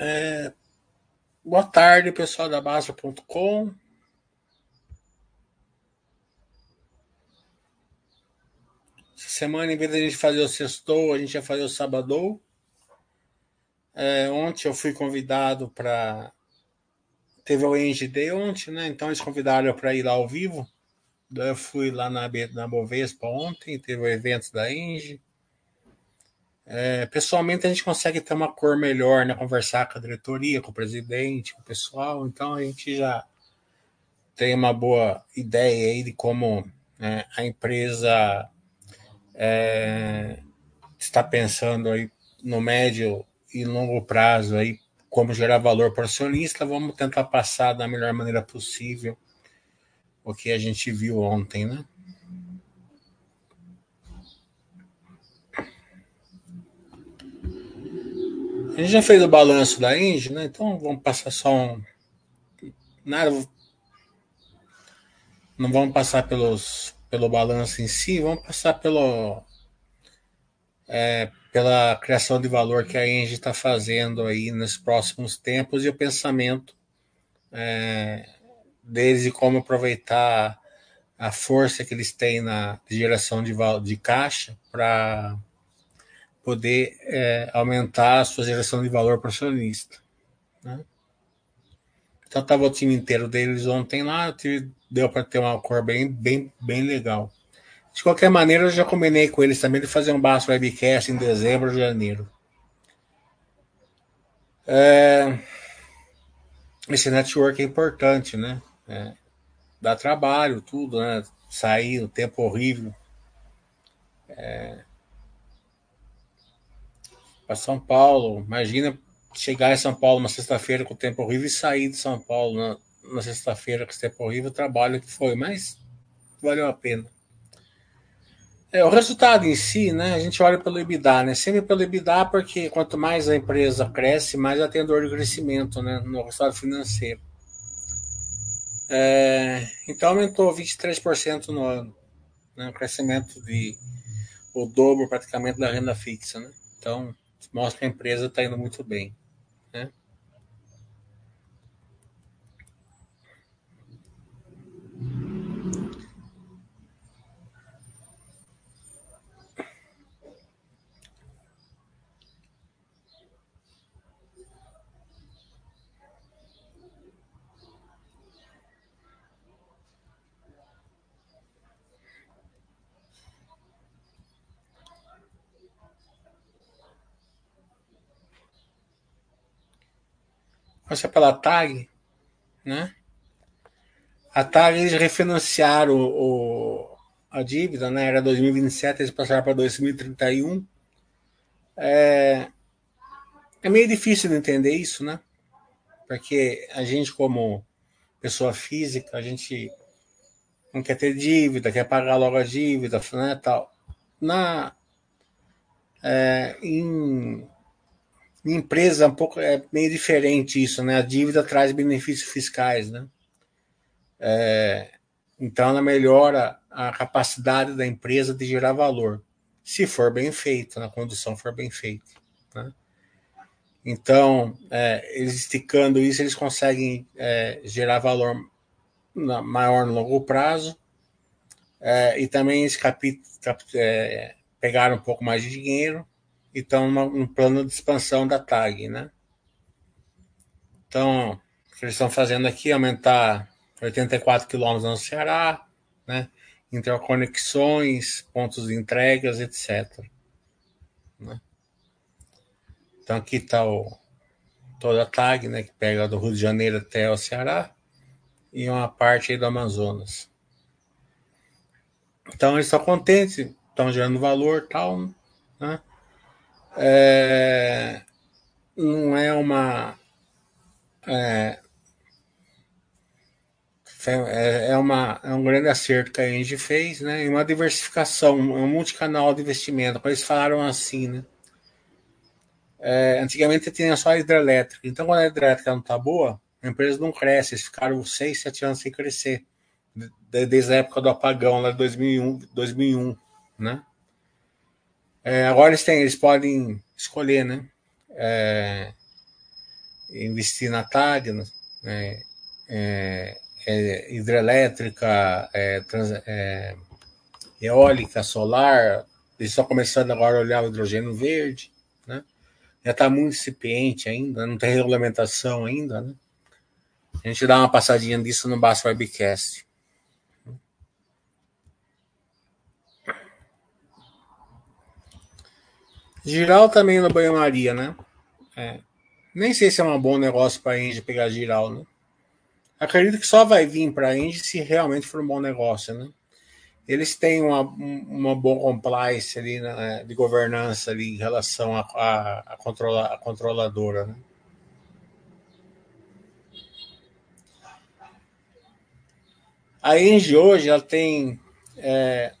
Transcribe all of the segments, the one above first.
É, boa tarde, pessoal da Basta.com. Essa semana, em vez de a gente fazer o sextou, a gente ia fazer o sábado. É, ontem eu fui convidado para. Teve o ENGD ontem, né? Então eles convidaram para ir lá ao vivo. Eu fui lá na, na Bovespa ontem, teve o evento da Engie. É, pessoalmente a gente consegue ter uma cor melhor, né? Conversar com a diretoria, com o presidente, com o pessoal. Então a gente já tem uma boa ideia aí de como né, a empresa é, está pensando aí no médio e longo prazo aí como gerar valor para o acionista. Vamos tentar passar da melhor maneira possível o que a gente viu ontem, né? A gente já fez o balanço da Engie, né? Então vamos passar só um. Nada. Não vamos passar pelos, pelo balanço em si, vamos passar pelo, é, pela criação de valor que a Engie está fazendo aí nos próximos tempos e o pensamento é, deles e como aproveitar a força que eles têm na geração de, de caixa para poder é, aumentar a sua geração de valor para o acionista. Né? Então estava o time inteiro deles ontem lá, deu para ter uma cor bem, bem, bem legal. De qualquer maneira, eu já combinei com eles também de fazer um baixo webcast em dezembro janeiro. É, esse network é importante, né? É, dá trabalho, tudo, né? Sair, o tempo horrível. É, para São Paulo. Imagina chegar em São Paulo uma sexta-feira com o tempo horrível e sair de São Paulo na, na sexta-feira com o tempo horrível, o trabalho que foi, mas valeu a pena. É, o resultado em si, né? A gente olha pelo EBITDA, né? Sempre pelo EBITDA, porque quanto mais a empresa cresce, mais ela tem dor de crescimento, né? No resultado financeiro. É, então aumentou 23% no ano, né? Um crescimento de o dobro praticamente da renda fixa, né? Então mostra que a empresa está indo muito bem. Né? Passa pela TAG, né? A TAG eles refinanciaram o, o, a dívida, né? Era 2027, eles passaram para 2031. É, é meio difícil de entender isso, né? Porque a gente, como pessoa física, a gente não quer ter dívida, quer pagar logo a dívida, né, tal. Na, é, em empresa um pouco é meio diferente isso, né? A dívida traz benefícios fiscais, né? É, então ela melhora a capacidade da empresa de gerar valor, se for bem feito, na condição for bem feita. Né? Então, é, eles esticando isso, eles conseguem é, gerar valor na, maior no longo prazo. É, e também eles capi, cap, é, pegaram um pouco mais de dinheiro estão num plano de expansão da TAG, né? Então, o que eles estão fazendo aqui é aumentar 84 quilômetros no Ceará, né? interconexões, pontos de entregas, etc. Né? Então aqui está toda a TAG, né, que pega do Rio de Janeiro até o Ceará e uma parte aí do Amazonas. Então eles estão contentes, estão gerando valor tal, né? É, não é uma. É, é, é, uma, é um grande acerto que a Engie fez, né? E uma diversificação, um multicanal de investimento. Eles falaram assim, né? É, antigamente tinha só a hidrelétrica. Então, quando a hidrelétrica não está boa, a empresa não cresce. Eles ficaram 6, 7 anos sem crescer. Desde a época do apagão, lá de 2001, 2001 né? É, agora eles, têm, eles podem escolher, né? É, investir na TAG, né, é, é, hidrelétrica, é, trans, é, eólica, solar, eles estão começando agora a olhar o hidrogênio verde, né? Já está muito incipiente ainda, não tem regulamentação ainda, né? A gente dá uma passadinha disso no Basso Webcast. Giral também no banho-maria, né? É. Nem sei se é um bom negócio para a Engie pegar giral, né? Acredito que só vai vir para a Engie se realmente for um bom negócio, né? Eles têm uma, uma boa compliance ali né, de governança ali em relação a, a, a, controla, a controladora, né? A Engie hoje ela tem é,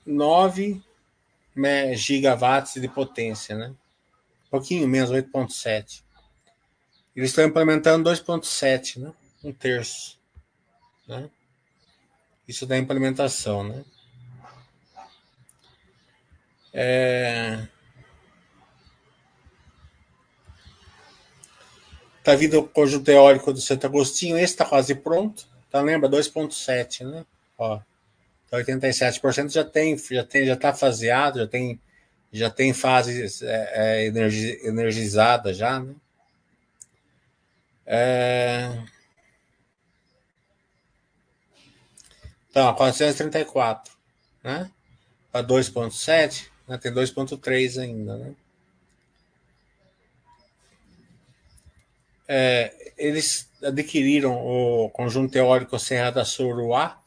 9 gigawatts de potência, né? Um pouquinho menos, 8.7. Eles estão implementando 2.7, né? Um terço. Né? Isso da implementação, né? É... Tá vindo o conjunto teórico do Santo Agostinho, esse está quase pronto. Tá, lembra? 2.7, né? Ó, 87% já tem, já tem, já está faseado, já tem, já tem fases é, é, energi, energizada já, né? É... Então, 434, né? Para 2.7, né? tem 2.3 ainda, né? É, eles adquiriram o conjunto teórico Serra da Suruá,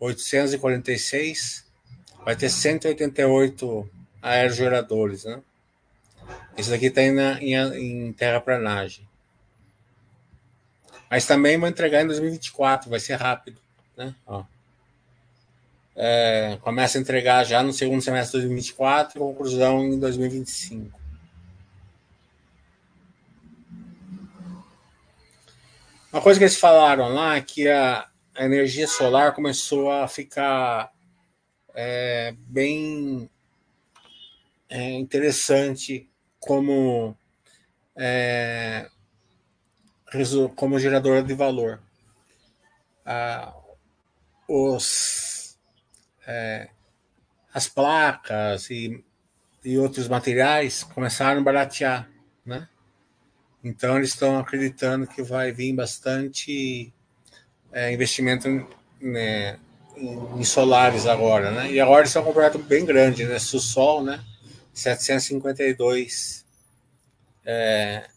846, vai ter 188 aerogeradores, né? Esse daqui está em, em, em terraplanagem. Mas também vão entregar em 2024, vai ser rápido, né? Ó. É, começa a entregar já no segundo semestre de 2024 e conclusão em 2025. Uma coisa que eles falaram lá é que a, a energia solar começou a ficar é, bem é, interessante como é, como geradora de valor. Ah, os, é, as placas e, e outros materiais começaram a baratear, né? Então eles estão acreditando que vai vir bastante é, investimento né, em, em, solares agora, né? E agora isso é um contrato bem grande, né? Sussol, né? 752 é,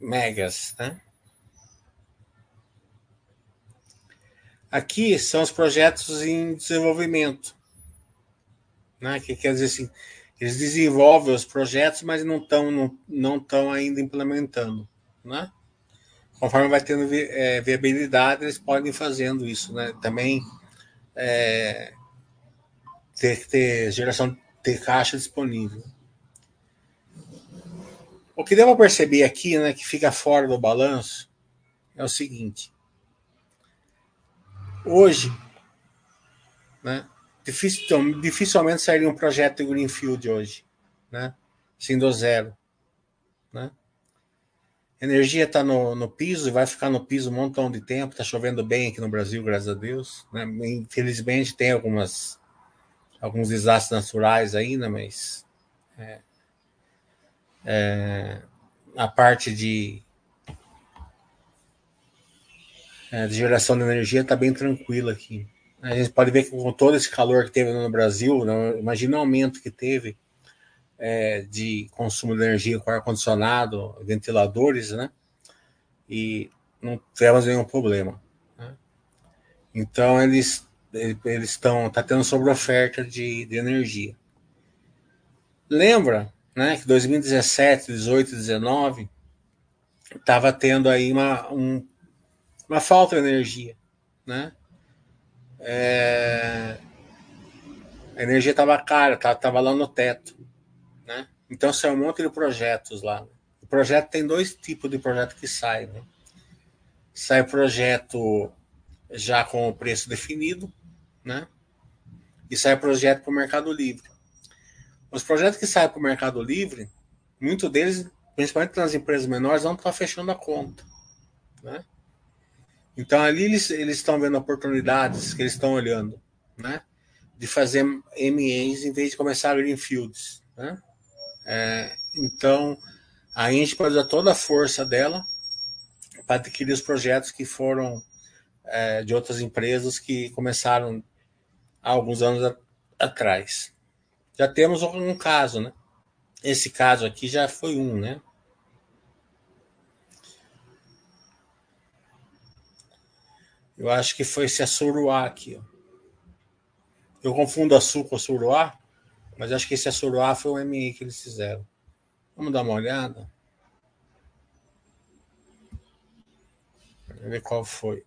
megas, né? Aqui são os projetos em desenvolvimento, né? Que quer dizer assim, eles desenvolvem os projetos, mas não estão não, não tão ainda implementando, né? Conforme vai tendo é, viabilidade, eles podem ir fazendo isso, né? Também é, ter, ter geração de caixa disponível. O que para perceber aqui, né, que fica fora do balanço, é o seguinte: hoje, né, difícil, dificilmente sairia um projeto de Greenfield hoje, né, sim do zero, né? Energia está no, no piso e vai ficar no piso um montão de tempo. Está chovendo bem aqui no Brasil, graças a Deus. Né? Infelizmente tem algumas alguns desastres naturais ainda, mas é, é, a parte de, é, de geração de energia está bem tranquila aqui. A gente pode ver que com todo esse calor que teve no Brasil, né, imagina o aumento que teve é, de consumo de energia com ar-condicionado, ventiladores, né? E não tivemos nenhum problema. Né? Então, eles eles estão tá tendo sobre oferta de, de energia. Lembra, né, que 2017, 18, 19 estava tendo aí uma, um, uma falta de energia, né? É, a energia estava cara, estava lá no teto. Então são um monte de projetos lá. O projeto tem dois tipos de projeto que sai. Né? Sai projeto já com o preço definido, né? E sai projeto para o Mercado Livre. Os projetos que saem para o Mercado Livre, muitos deles principalmente nas empresas menores, não está fechando a conta. Né? Então ali eles, eles estão vendo oportunidades que eles estão olhando, né? De fazer MEs em vez de começar Greenfields, né? É, então a gente pode usar toda a força dela para adquirir os projetos que foram é, de outras empresas que começaram há alguns anos a, atrás. Já temos um caso, né? Esse caso aqui já foi um, né? Eu acho que foi esse Assuruá aqui. Ó. Eu confundo Açu com Assuruá, mas acho que esse Assuruá foi o MI que eles fizeram. Vamos dar uma olhada. ver qual foi.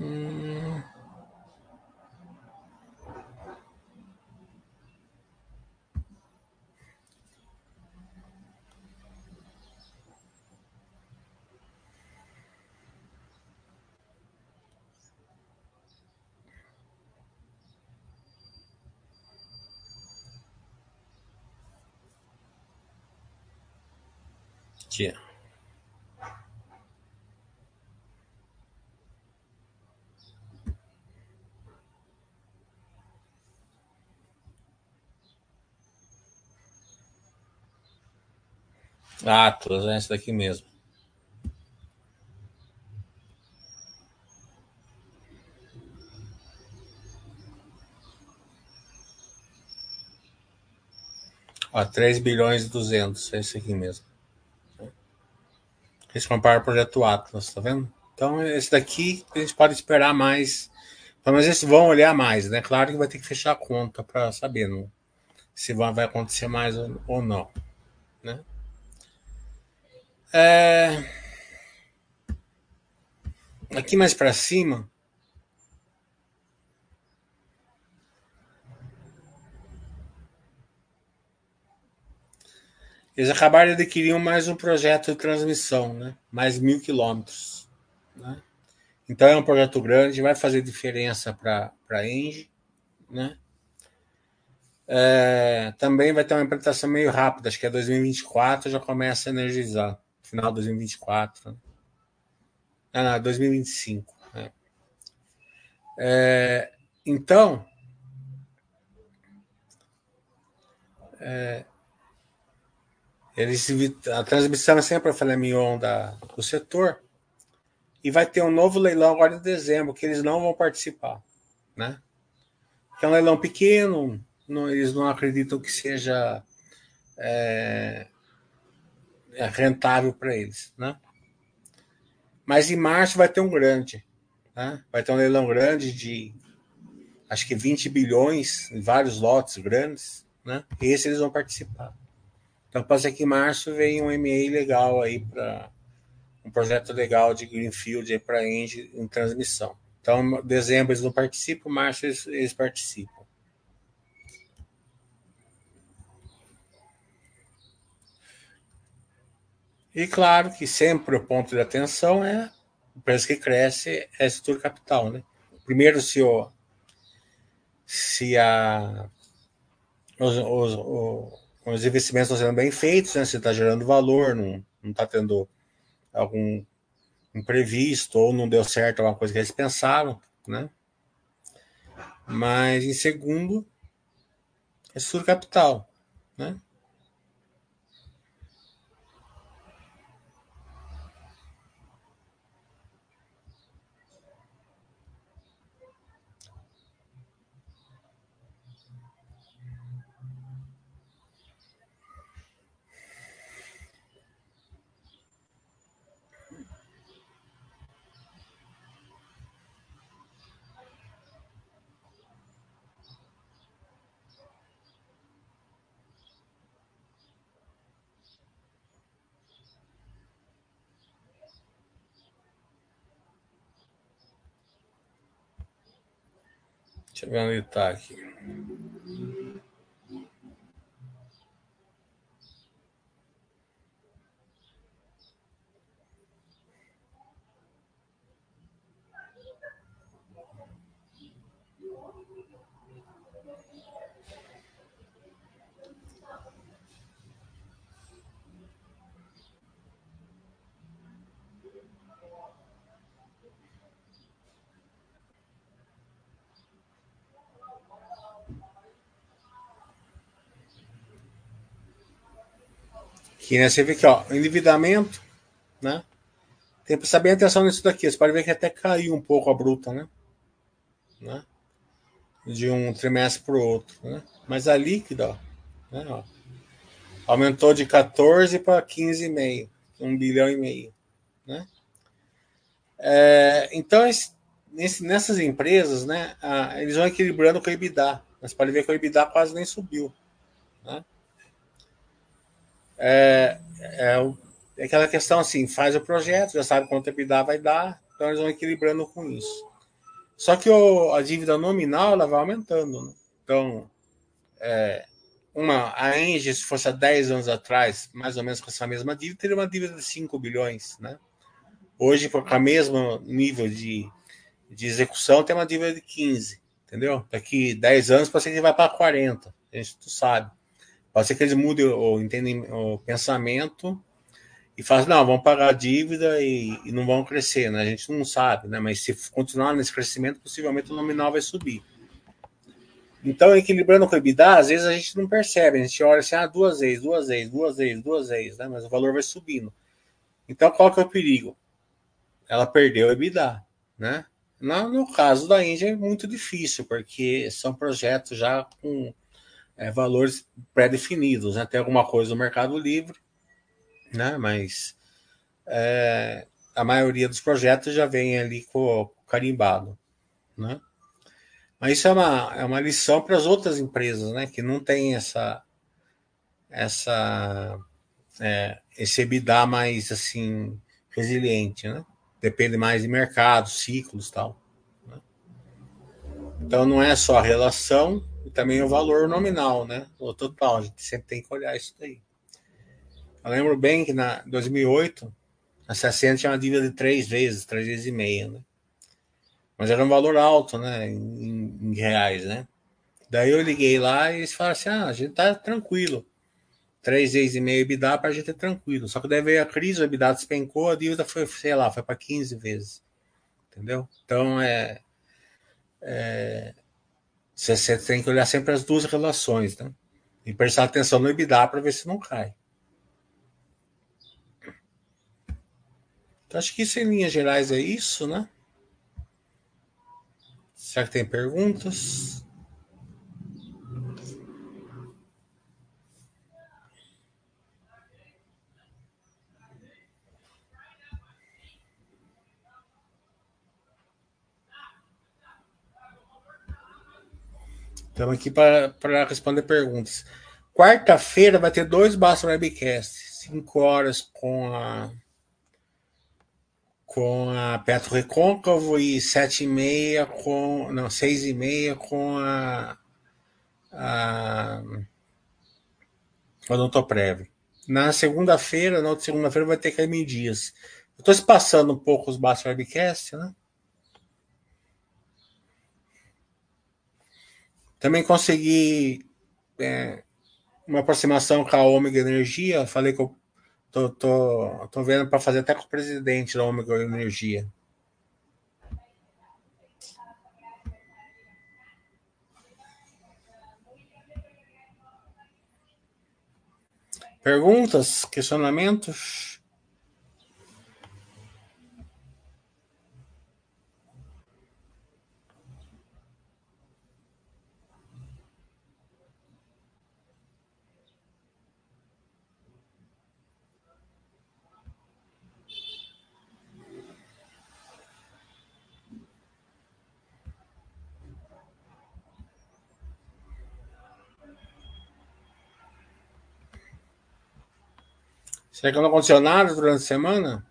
Hum. Aqui. Atlas, é esse daqui mesmo. Ó, 3 bilhões e 200, é esse aqui mesmo. Eles compraram o projeto Atlas, tá vendo? Então, esse daqui a gente pode esperar mais. Mas eles vão olhar mais, né? Claro que vai ter que fechar a conta para saber não, se vai acontecer mais ou não, né? É... Aqui mais para cima, Eles acabaram de adquirir mais um projeto de transmissão, né? mais mil quilômetros. Né? Então é um projeto grande, vai fazer diferença para a Engie. Né? É, também vai ter uma implementação meio rápida, acho que é 2024 já começa a energizar, final de 2024. Né? Ah, não, 2025. Né? É, então, é, eles, a transmissão é sempre a filé da, do setor. E vai ter um novo leilão agora em dezembro, que eles não vão participar. Né? Que é um leilão pequeno, não, eles não acreditam que seja é, é rentável para eles. Né? Mas em março vai ter um grande. Né? Vai ter um leilão grande de acho que 20 bilhões, em vários lotes grandes. Né? E esse eles vão participar. Então pode ser que em março venha um MA legal aí para um projeto legal de Greenfield para Engie em transmissão. Então, dezembro eles não participam, março eles, eles participam. E claro que sempre o ponto de atenção é o preço que cresce é a estrutura capital. Né? Primeiro, se, o, se a, os, os, os investimentos estão sendo bem feitos, né? Você está gerando valor, não está tendo algum imprevisto ou não deu certo alguma coisa que eles pensaram, né? Mas em segundo, é sur capital, né? Onde está aqui. Aqui, né? Você vê que, ó, endividamento, né? Tem que prestar bem atenção nisso daqui. Você pode ver que até caiu um pouco a bruta, né? né? De um trimestre para o outro, né? Mas a líquida, ó, né, ó, aumentou de 14 para 15,5, um bilhão e meio, né? É, então, nesse, nessas empresas, né, a, eles vão equilibrando com o EBITDA. Mas pode ver que o EBITDA quase nem subiu. Né? É, é, é, aquela questão assim, faz o projeto, já sabe quanto EBITDA vai dar, então eles vão equilibrando com isso. Só que o, a dívida nominal ela vai aumentando. Né? Então, é, uma, a Engie, se fosse há 10 anos atrás, mais ou menos com essa mesma dívida, teria uma dívida de 5 bilhões. Né? Hoje, com o mesmo nível de, de execução, tem uma dívida de 15, entendeu? Daqui 10 anos ser que vai para 40, a gente não sabe. Pode ser que eles mudem o, entendem, o pensamento e façam, não, vamos pagar a dívida e, e, não vão crescer, né? A gente não sabe, né? Mas se continuar nesse crescimento, possivelmente o nominal vai subir. Então, equilibrando com o EBITDA, às vezes a gente não percebe, a gente olha assim, ah, duas vezes, duas vezes, duas vezes, duas vezes, né? Mas o valor vai subindo. Então, qual que é o perigo? ela perdeu o EBITDA, né? No, no caso da Índia é muito difícil, porque são projetos já com é, valores pré-definidos, né? Tem alguma coisa no Mercado Livre, né? Mas é, a maioria dos projetos já vem ali com, carimbado, né? Mas isso é uma, é uma lição para as outras empresas, né? Que não tem essa essa é, esse EBITDA mais assim resiliente, né? depende mais de mercado, ciclos tal. Né? Então não é só a relação e também o valor nominal, né? O total, a gente sempre tem que olhar isso daí. Eu lembro bem que na 2008 a 60 tinha uma dívida de três vezes, três vezes e meia, né? Mas era um valor alto, né? Em, em reais, né? Daí eu liguei lá e eles falaram assim: ah, a gente tá tranquilo três vezes e meio EBITDA para a gente ter tranquilo. Só que daí veio a crise, o EBITDA despencou, a dívida foi, sei lá, foi para 15 vezes. Entendeu? Então é, é você, tem que olhar sempre as duas relações, né? E prestar atenção no EBITDA para ver se não cai. Então, acho que isso em linhas gerais é isso, né? Será que tem perguntas? Estamos aqui para responder perguntas. Quarta-feira vai ter dois Basta Webcast. Cinco horas com a com a Petro Recôncavo e sete e meia com não seis e meia com a a Odontoprev. Na segunda-feira, na outra segunda-feira vai ter Caimim Dias. Estou se passando um pouco os Basta Webcast, né? Também consegui é, uma aproximação com a Ômega Energia. Falei que eu tô, tô, tô vendo para fazer até com o presidente da Ômega Energia. Perguntas, questionamentos? Será que não aconteceu nada durante a semana?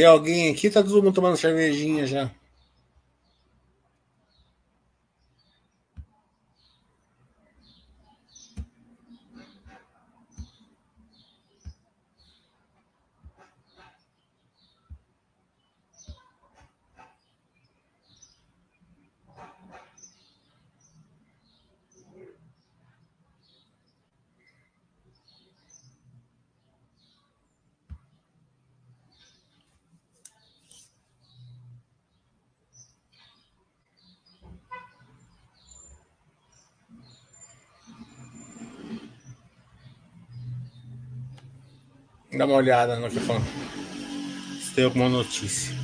Tem alguém aqui? Tá todo mundo tomando cervejinha já. Dá uma olhada no que falando. Se tem alguma notícia.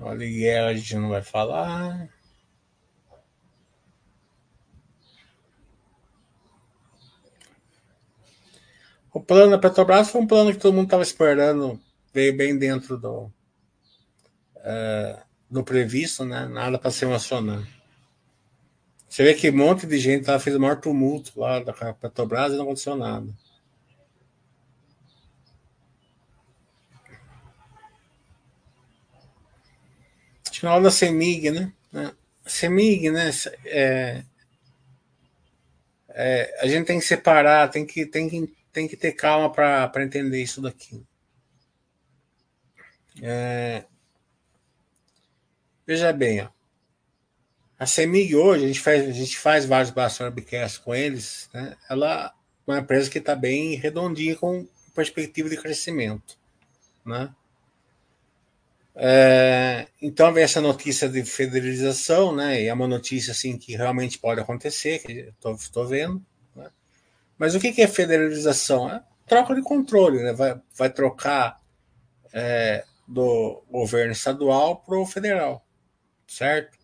Olha, guerra a gente não vai falar. O plano da Petrobras foi um plano que todo mundo estava esperando, veio bem dentro do. Uh, no previsto, né? Nada para se emocionar. Você vê que um monte de gente lá fez o maior tumulto lá da Petrobras e não aconteceu nada. Acho que na hora da CEMIG, né? CEMIG, né? É, é, a gente tem que separar, tem que, tem que, tem que ter calma para entender isso daqui. É, Veja bem, ó. a CEMIG hoje, a gente faz, a gente faz vários webcasts com eles, né? ela é uma empresa que está bem redondinha com perspectiva de crescimento. Né? É, então vem essa notícia de federalização, né? E é uma notícia assim que realmente pode acontecer, que estou vendo. Né? Mas o que, que é federalização? É troca de controle, né? Vai, vai trocar é, do governo estadual para o federal certo?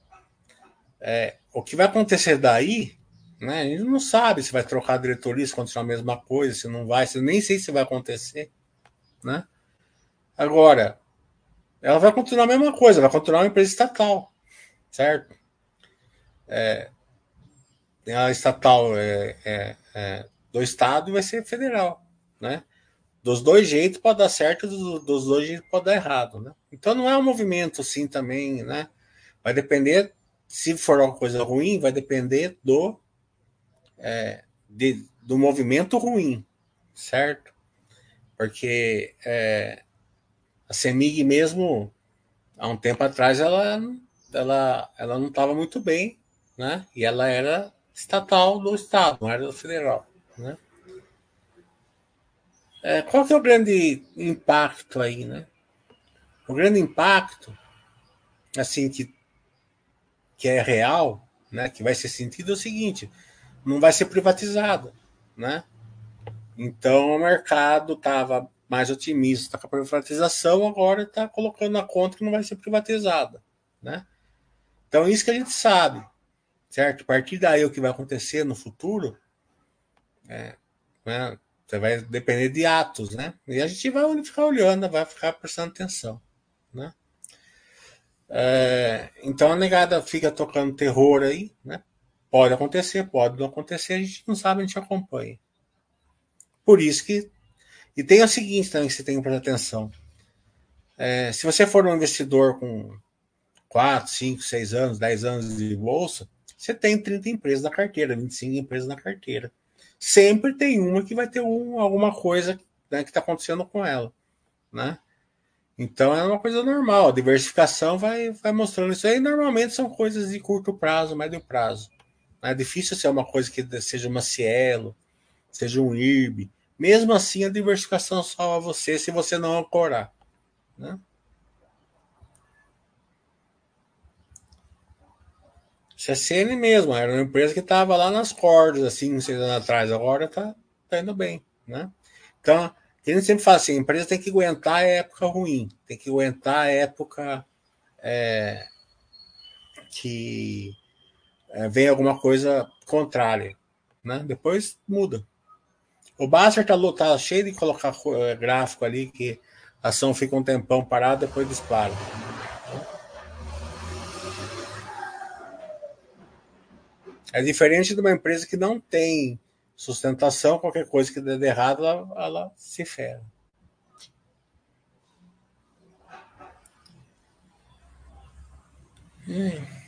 É, o que vai acontecer daí, né? A gente não sabe se vai trocar a diretoria, se continuar a mesma coisa, se não vai, se nem sei se vai acontecer, né? Agora, ela vai continuar a mesma coisa, vai continuar uma empresa estatal, certo? É, a estatal é, é, é, do estado vai ser federal, né? Dos dois jeitos pode dar certo, dos, dos dois jeitos pode dar errado, né? Então não é um movimento assim também, né? Vai depender, se for uma coisa ruim, vai depender do, é, de, do movimento ruim, certo? Porque é, a CEMIG mesmo, há um tempo atrás, ela, ela, ela não estava muito bem, né? E ela era estatal do Estado, não era do federal, né? É, qual que é o grande impacto aí, né? O grande impacto, assim, que que é real, né, que vai ser sentido é o seguinte: não vai ser privatizada, né? Então o mercado estava mais otimista com a privatização, agora está colocando na conta que não vai ser privatizada, né? Então isso que a gente sabe, certo? A partir daí o que vai acontecer no futuro, é, né, você vai depender de atos, né? E a gente vai ficar olhando, vai ficar prestando atenção, né? É, então a negada fica tocando terror aí, né? Pode acontecer, pode não acontecer, a gente não sabe, a gente acompanha. Por isso que. E tem o seguinte também que você tem que prestar atenção. É, se você for um investidor com 4, 5, 6 anos, 10 anos de bolsa, você tem 30 empresas na carteira, 25 empresas na carteira. Sempre tem uma que vai ter um, alguma coisa né, que está acontecendo com ela. Né? Então é uma coisa normal. A diversificação vai, vai mostrando isso aí. Normalmente são coisas de curto prazo, médio prazo. É difícil ser uma coisa que seja uma Cielo, seja um IRB. Mesmo assim, a diversificação salva você se você não ancorar. Né? CSN mesmo, era uma empresa que estava lá nas cordas, assim, seis anos atrás, agora está tá indo bem. Né? Então, a gente sempre fala assim: a empresa tem que aguentar a época ruim, tem que aguentar a época é, que é, vem alguma coisa contrária. Né? Depois muda. O Basser está tá cheio de colocar é, gráfico ali que a ação fica um tempão parada, depois dispara. É diferente de uma empresa que não tem sustentação, qualquer coisa que dê errado, ela, ela se ferra. Hum.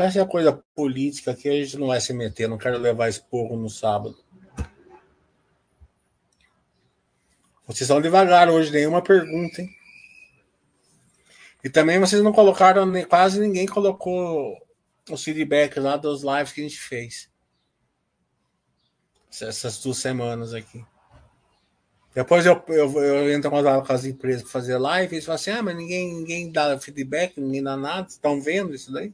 Essa é a coisa política que a gente não vai se meter, não quero levar esporro no sábado. Vocês estão devagar hoje, nenhuma pergunta, hein? E também vocês não colocaram, quase ninguém colocou os feedbacks lá dos lives que a gente fez. Essas duas semanas aqui. Depois eu, eu, eu entro com as empresas para fazer live e eles falam assim: ah, mas ninguém, ninguém dá feedback, ninguém dá nada. Estão vendo isso daí?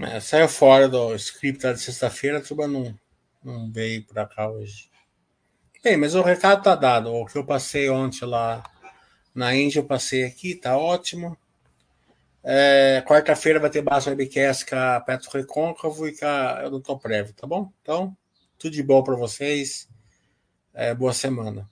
É, saiu fora do script de sexta-feira, a turma não, não veio para cá hoje. Bem, mas o recado tá dado. O que eu passei ontem lá na Índia, eu passei aqui, tá ótimo. É, Quarta-feira vai ter base webcast com a Petro Recôncavo e com a Tô Prévio, tá bom? Então, tudo de bom para vocês. É, boa semana.